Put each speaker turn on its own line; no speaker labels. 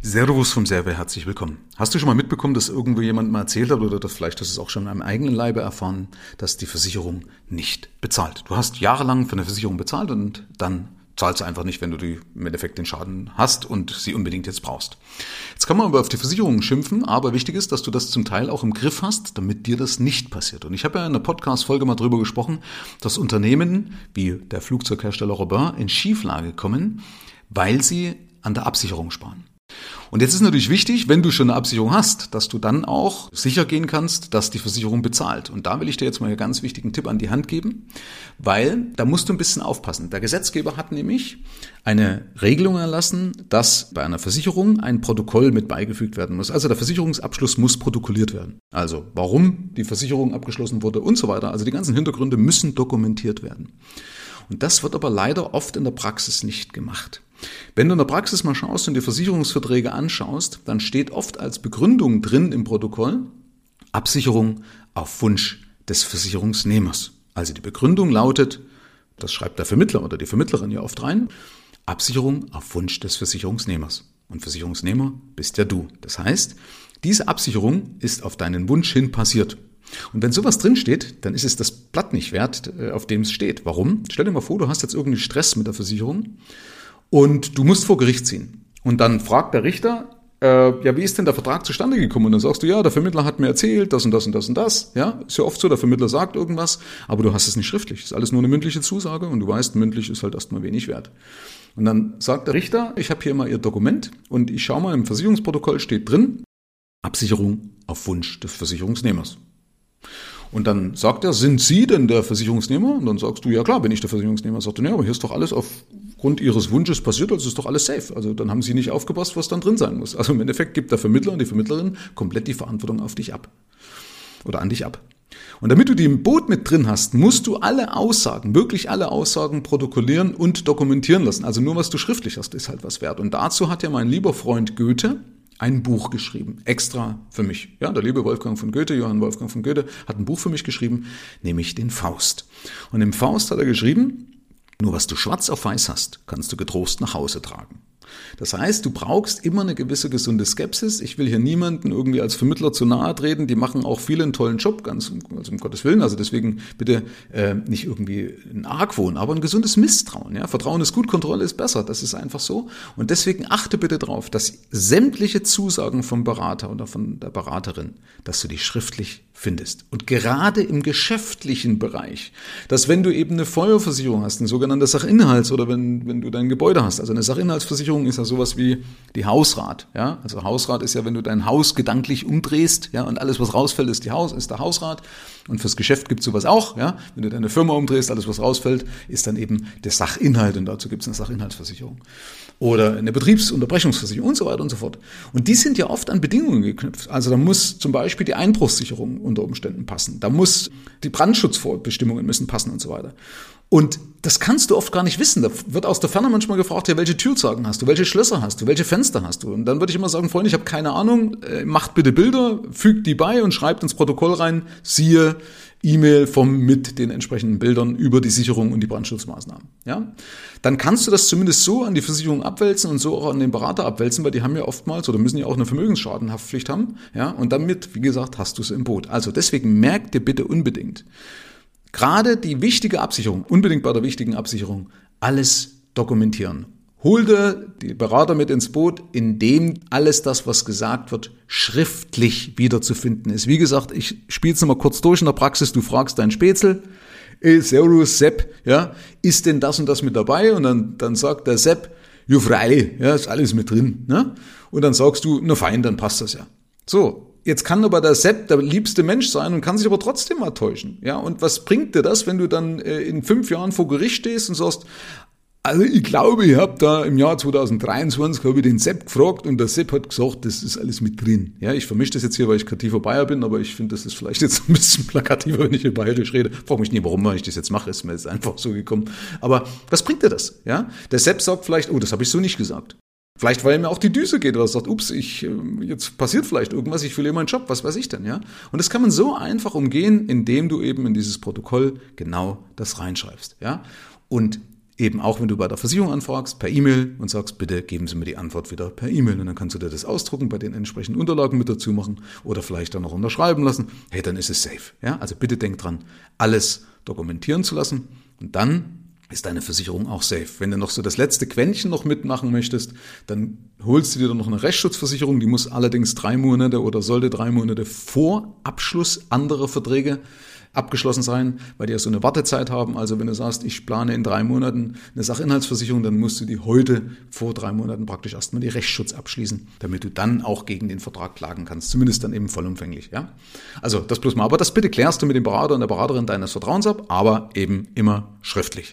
Servus vom Server, herzlich willkommen. Hast du schon mal mitbekommen, dass irgendwo jemand mal erzählt hat oder vielleicht hast du es auch schon in einem eigenen Leibe erfahren, dass die Versicherung nicht bezahlt? Du hast jahrelang für eine Versicherung bezahlt und dann zahlst du einfach nicht, wenn du die, im Endeffekt den Schaden hast und sie unbedingt jetzt brauchst. Jetzt kann man aber auf die Versicherungen schimpfen, aber wichtig ist, dass du das zum Teil auch im Griff hast, damit dir das nicht passiert. Und ich habe ja in der Podcast-Folge mal drüber gesprochen, dass Unternehmen wie der Flugzeughersteller Robin in Schieflage kommen, weil sie an der Absicherung sparen. Und jetzt ist natürlich wichtig, wenn du schon eine Absicherung hast, dass du dann auch sicher gehen kannst, dass die Versicherung bezahlt. Und da will ich dir jetzt mal einen ganz wichtigen Tipp an die Hand geben, weil da musst du ein bisschen aufpassen. Der Gesetzgeber hat nämlich eine Regelung erlassen, dass bei einer Versicherung ein Protokoll mit beigefügt werden muss. Also der Versicherungsabschluss muss protokolliert werden. Also warum die Versicherung abgeschlossen wurde und so weiter. Also die ganzen Hintergründe müssen dokumentiert werden. Und das wird aber leider oft in der Praxis nicht gemacht. Wenn du in der Praxis mal schaust und dir Versicherungsverträge anschaust, dann steht oft als Begründung drin im Protokoll Absicherung auf Wunsch des Versicherungsnehmers. Also die Begründung lautet, das schreibt der Vermittler oder die Vermittlerin ja oft rein, Absicherung auf Wunsch des Versicherungsnehmers. Und Versicherungsnehmer bist ja du. Das heißt, diese Absicherung ist auf deinen Wunsch hin passiert. Und wenn sowas drinsteht, dann ist es das Blatt nicht wert, äh, auf dem es steht. Warum? Stell dir mal vor, du hast jetzt irgendeinen Stress mit der Versicherung und du musst vor Gericht ziehen. Und dann fragt der Richter, äh, ja, wie ist denn der Vertrag zustande gekommen? Und dann sagst du, ja, der Vermittler hat mir erzählt, das und das und das und das. Ja, ist ja oft so, der Vermittler sagt irgendwas, aber du hast es nicht schriftlich. Ist alles nur eine mündliche Zusage und du weißt, mündlich ist halt erstmal wenig wert. Und dann sagt der Richter, ich habe hier mal Ihr Dokument und ich schaue mal, im Versicherungsprotokoll steht drin, Absicherung auf Wunsch des Versicherungsnehmers. Und dann sagt er, sind Sie denn der Versicherungsnehmer? Und dann sagst du, ja klar, bin ich der Versicherungsnehmer. Sagt er, nee, aber hier ist doch alles aufgrund Ihres Wunsches passiert, also ist doch alles safe. Also dann haben Sie nicht aufgepasst, was dann drin sein muss. Also im Endeffekt gibt der Vermittler und die Vermittlerin komplett die Verantwortung auf dich ab. Oder an dich ab. Und damit du die im Boot mit drin hast, musst du alle Aussagen, wirklich alle Aussagen protokollieren und dokumentieren lassen. Also nur was du schriftlich hast, ist halt was wert. Und dazu hat ja mein lieber Freund Goethe, ein Buch geschrieben, extra für mich. Ja, der liebe Wolfgang von Goethe, Johann Wolfgang von Goethe, hat ein Buch für mich geschrieben, nämlich den Faust. Und im Faust hat er geschrieben, nur was du schwarz auf weiß hast, kannst du getrost nach Hause tragen. Das heißt, du brauchst immer eine gewisse gesunde Skepsis. Ich will hier niemanden irgendwie als Vermittler zu nahe treten. Die machen auch viele einen tollen Job, ganz also um Gottes Willen. Also deswegen bitte äh, nicht irgendwie ein Argwohn, aber ein gesundes Misstrauen. Ja? Vertrauen ist gut, Kontrolle ist besser. Das ist einfach so. Und deswegen achte bitte darauf, dass sämtliche Zusagen vom Berater oder von der Beraterin, dass du die schriftlich findest. Und gerade im geschäftlichen Bereich, dass wenn du eben eine Feuerversicherung hast, eine sogenannte Sachinhalts- oder wenn, wenn du dein Gebäude hast, also eine Sachinhaltsversicherung ist ja sowas wie die Hausrat, ja. Also Hausrat ist ja, wenn du dein Haus gedanklich umdrehst, ja, und alles, was rausfällt, ist die Haus, ist der Hausrat. Und fürs Geschäft gibt es sowas auch, ja. Wenn du deine Firma umdrehst, alles, was rausfällt, ist dann eben der Sachinhalt und dazu gibt es eine Sachinhaltsversicherung. Oder eine Betriebsunterbrechungsversicherung und so weiter und so fort. Und die sind ja oft an Bedingungen geknüpft. Also da muss zum Beispiel die Einbruchssicherung unter Umständen passen. Da muss die Brandschutzbestimmungen müssen passen und so weiter. Und das kannst du oft gar nicht wissen. Da wird aus der Ferne manchmal gefragt, ja, welche Türzagen hast du, welche Schlösser hast du, welche Fenster hast du? Und dann würde ich immer sagen, Freunde, ich habe keine Ahnung, äh, macht bitte Bilder, fügt die bei und schreibt ins Protokoll rein, siehe E-Mail vom mit den entsprechenden Bildern über die Sicherung und die Brandschutzmaßnahmen. Ja? Dann kannst du das zumindest so an die Versicherung abwälzen und so auch an den Berater abwälzen, weil die haben ja oftmals oder müssen ja auch eine Vermögensschadenhaftpflicht haben. Ja? Und damit, wie gesagt, hast du es im Boot. Also deswegen merk dir bitte unbedingt, gerade die wichtige Absicherung, unbedingt bei der wichtigen Absicherung, alles dokumentieren Hol dir die Berater mit ins Boot, indem alles das, was gesagt wird, schriftlich wiederzufinden ist. Wie gesagt, ich spiele es nochmal kurz durch in der Praxis. Du fragst deinen Spätzle, ey, Servus, Sepp, ja, ist denn das und das mit dabei? Und dann, dann sagt der Sepp, ja, freilich, ja, ist alles mit drin. Ne? Und dann sagst du, na fein, dann passt das ja. So, Jetzt kann aber der Sepp der liebste Mensch sein und kann sich aber trotzdem mal täuschen. Ja, und was bringt dir das, wenn du dann äh, in fünf Jahren vor Gericht stehst und sagst, also ich glaube, ich habe da im Jahr 2023 habe ich den Sepp gefragt und der Sepp hat gesagt, das ist alles mit drin. Ja, ich vermische das jetzt hier, weil ich kreativer Bayer bin, aber ich finde, das ist vielleicht jetzt ein bisschen plakativer, wenn ich in Bayerisch rede. Frag mich nie, warum ich das jetzt mache, ist mir jetzt einfach so gekommen. Aber was bringt dir das? Ja, der Sepp sagt vielleicht, oh, das habe ich so nicht gesagt. Vielleicht, weil mir auch die Düse geht oder sagt, ups, ich, äh, jetzt passiert vielleicht irgendwas, ich verliere meinen Job, was weiß ich denn, ja? Und das kann man so einfach umgehen, indem du eben in dieses Protokoll genau das reinschreibst, ja? Und eben auch, wenn du bei der Versicherung anfragst, per E-Mail und sagst, bitte geben Sie mir die Antwort wieder per E-Mail. Und dann kannst du dir das ausdrucken, bei den entsprechenden Unterlagen mit dazu machen oder vielleicht dann noch unterschreiben lassen. Hey, dann ist es safe. Ja, also bitte denk dran, alles dokumentieren zu lassen. Und dann ist deine Versicherung auch safe. Wenn du noch so das letzte Quäntchen noch mitmachen möchtest, dann holst du dir dann noch eine Rechtsschutzversicherung. Die muss allerdings drei Monate oder sollte drei Monate vor Abschluss anderer Verträge abgeschlossen sein, weil die ja so eine Wartezeit haben. Also wenn du sagst, ich plane in drei Monaten eine Sachinhaltsversicherung, dann musst du die heute vor drei Monaten praktisch erstmal die Rechtsschutz abschließen, damit du dann auch gegen den Vertrag klagen kannst. Zumindest dann eben vollumfänglich. Ja? Also das bloß mal. Aber das bitte klärst du mit dem Berater und der Beraterin deines Vertrauens ab, aber eben immer schriftlich.